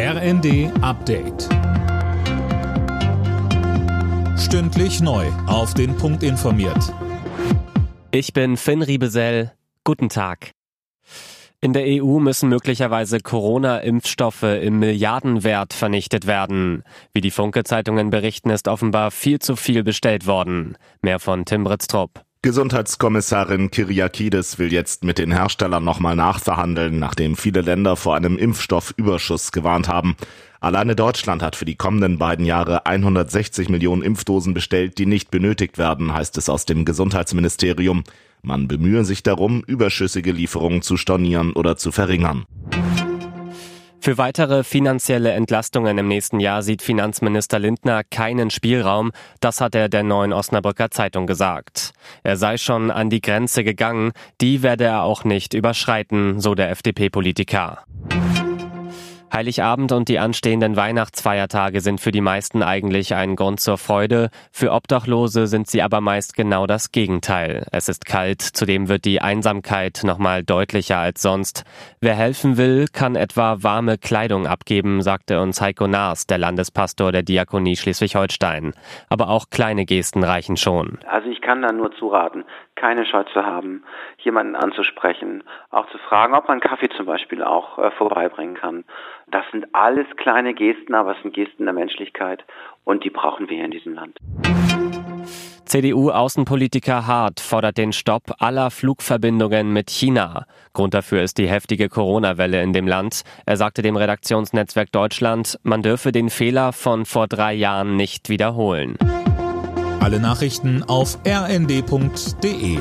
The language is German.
RND Update. Stündlich neu. Auf den Punkt informiert. Ich bin Finn Riebesell. Guten Tag. In der EU müssen möglicherweise Corona-Impfstoffe im Milliardenwert vernichtet werden. Wie die Funke-Zeitungen berichten, ist offenbar viel zu viel bestellt worden. Mehr von Tim Britztrup. Gesundheitskommissarin Kyriakides will jetzt mit den Herstellern nochmal nachverhandeln, nachdem viele Länder vor einem Impfstoffüberschuss gewarnt haben. Alleine Deutschland hat für die kommenden beiden Jahre 160 Millionen Impfdosen bestellt, die nicht benötigt werden, heißt es aus dem Gesundheitsministerium. Man bemühe sich darum, überschüssige Lieferungen zu stornieren oder zu verringern. Für weitere finanzielle Entlastungen im nächsten Jahr sieht Finanzminister Lindner keinen Spielraum. Das hat er der neuen Osnabrücker Zeitung gesagt. Er sei schon an die Grenze gegangen. Die werde er auch nicht überschreiten, so der FDP-Politiker. Heiligabend und die anstehenden Weihnachtsfeiertage sind für die meisten eigentlich ein Grund zur Freude. Für Obdachlose sind sie aber meist genau das Gegenteil. Es ist kalt, zudem wird die Einsamkeit nochmal deutlicher als sonst. Wer helfen will, kann etwa warme Kleidung abgeben, sagte uns Heiko Naas, der Landespastor der Diakonie Schleswig-Holstein. Aber auch kleine Gesten reichen schon. Also ich kann da nur zuraten, keine Scheu zu haben, jemanden anzusprechen, auch zu fragen, ob man Kaffee zum Beispiel auch äh, vorbeibringen kann. Das sind alles kleine Gesten, aber es sind Gesten der Menschlichkeit und die brauchen wir in diesem Land. CDU-Außenpolitiker Hart fordert den Stopp aller Flugverbindungen mit China. Grund dafür ist die heftige Corona-Welle in dem Land. Er sagte dem Redaktionsnetzwerk Deutschland, man dürfe den Fehler von vor drei Jahren nicht wiederholen. Alle Nachrichten auf rnd.de